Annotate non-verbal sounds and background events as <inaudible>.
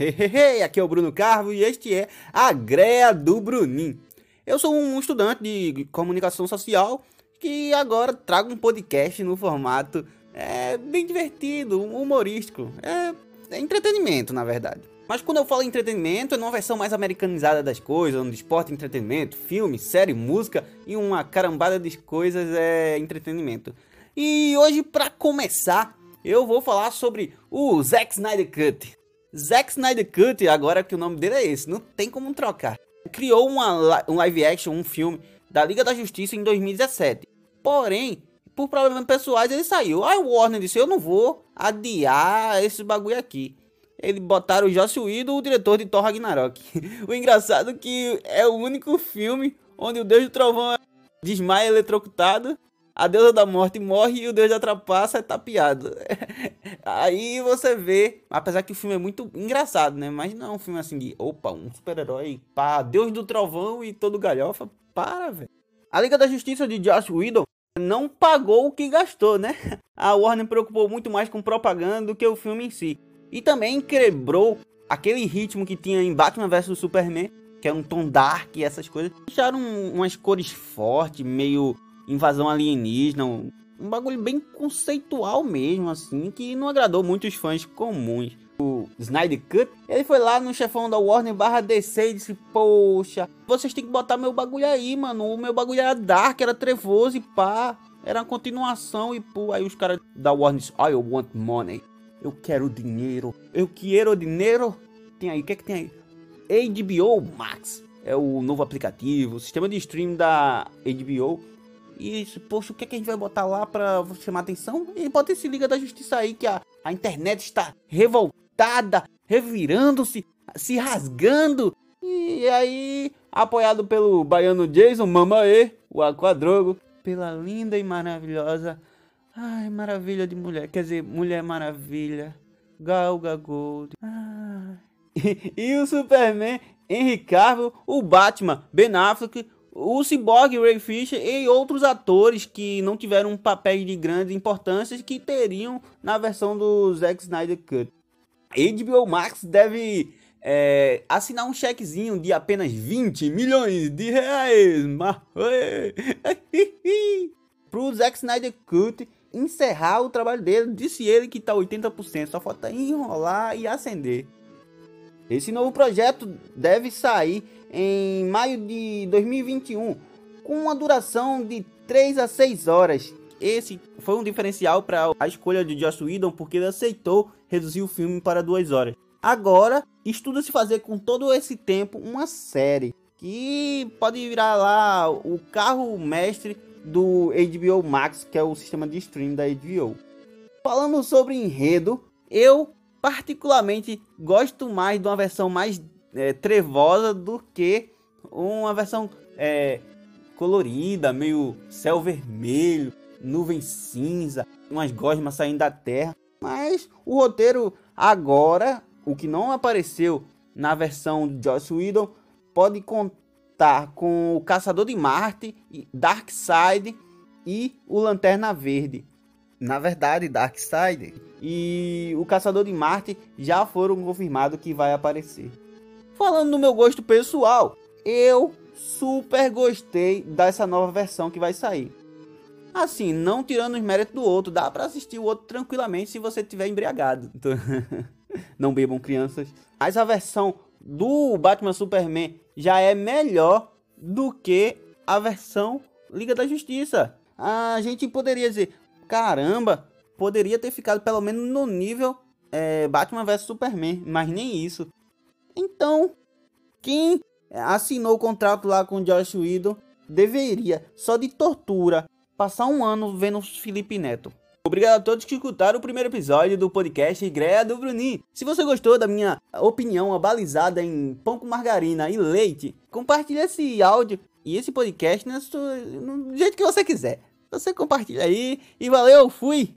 Hehehe, aqui é o Bruno Carvo e este é a Greia do Bruninho. Eu sou um estudante de comunicação social que agora trago um podcast no formato é, bem divertido, humorístico. É, é entretenimento, na verdade. Mas quando eu falo entretenimento, é numa versão mais americanizada das coisas, onde esporte, entretenimento, filme, série, música e uma carambada de coisas é entretenimento. E hoje, para começar, eu vou falar sobre o Zack Snyder Cut. Zack Snyder Cut, agora que o nome dele é esse, não tem como trocar. Criou uma, um live action, um filme da Liga da Justiça em 2017. Porém, por problemas pessoais, ele saiu. Aí o Warner disse: Eu não vou adiar esse bagulho aqui. Eles botaram o Joss Whedon, o diretor de Thor Ragnarok. <laughs> o engraçado é que é o único filme onde o Deus do Trovão desmaia eletrocutado a deusa da morte morre e o deus da trapaça é tapeado. <laughs> Aí você vê, apesar que o filme é muito engraçado, né? Mas não é um filme assim de, opa, um super-herói, pá, deus do trovão e todo galhofa. Para, velho. A Liga da Justiça de Josh Whedon não pagou o que gastou, né? <laughs> A Warner preocupou muito mais com propaganda do que o filme em si. E também quebrou aquele ritmo que tinha em Batman vs Superman, que era um tom dark e essas coisas. Deixaram umas cores fortes, meio invasão alienígena, um, um bagulho bem conceitual mesmo, assim, que não agradou muitos fãs comuns. O Snyder Cut, ele foi lá no chefão da Warner barra DC e disse, poxa, vocês têm que botar meu bagulho aí, mano, o meu bagulho era dark, era trevoso e pá, era uma continuação e pô, aí os caras da Warner disse, I want money, eu quero dinheiro, eu quero dinheiro, tem aí, o que é que tem aí? HBO Max, é o novo aplicativo, o sistema de stream da HBO e, poxa, o que, é que a gente vai botar lá pra chamar atenção? E bota esse Liga da Justiça aí, que a, a internet está revoltada, revirando-se, se rasgando. E aí, apoiado pelo baiano Jason Mamae, o Aquadrogo, pela linda e maravilhosa. Ai, maravilha de mulher. Quer dizer, Mulher Maravilha. Gal Gold. E, <laughs> e o Superman, Henry Cavill, o Batman, Ben Affleck, o Cyborg, Ray Fisher e outros atores que não tiveram um papel de grande importância que teriam na versão do Zack Snyder Cut. HBO Max deve é, assinar um chequezinho de apenas 20 milhões de reais para <laughs> o Zack Snyder Cut encerrar o trabalho dele. Disse ele que está 80%, só falta enrolar e acender. Esse novo projeto deve sair em maio de 2021, com uma duração de 3 a 6 horas. Esse foi um diferencial para a escolha de Joss Whedon, porque ele aceitou reduzir o filme para 2 horas. Agora, estuda-se fazer com todo esse tempo uma série que pode virar lá o carro mestre do HBO Max, que é o sistema de streaming da HBO. Falando sobre enredo, eu particularmente gosto mais de uma versão mais é, trevosa do que uma versão é, colorida, meio céu vermelho, nuvem cinza, umas gosmas saindo da terra. Mas o roteiro agora, o que não apareceu na versão de Joss Whedon, pode contar com o Caçador de Marte, Darkseid e o Lanterna Verde. Na verdade, Darkseid e o Caçador de Marte já foram confirmados que vai aparecer. Falando do meu gosto pessoal, eu super gostei dessa nova versão que vai sair. Assim, não tirando os méritos do outro, dá para assistir o outro tranquilamente se você tiver embriagado. <laughs> Não bebam crianças. Mas a versão do Batman Superman já é melhor do que a versão Liga da Justiça. A gente poderia dizer, caramba, poderia ter ficado pelo menos no nível é, Batman vs Superman, mas nem isso. Então, quem assinou o contrato lá com Josh Whedon deveria, só de tortura, passar um ano vendo Felipe Neto. Obrigado a todos que escutaram o primeiro episódio do podcast Greia do Bruninho. Se você gostou da minha opinião abalizada em pão com margarina e leite, compartilhe esse áudio e esse podcast do jeito que você quiser. Você compartilha aí e valeu, fui!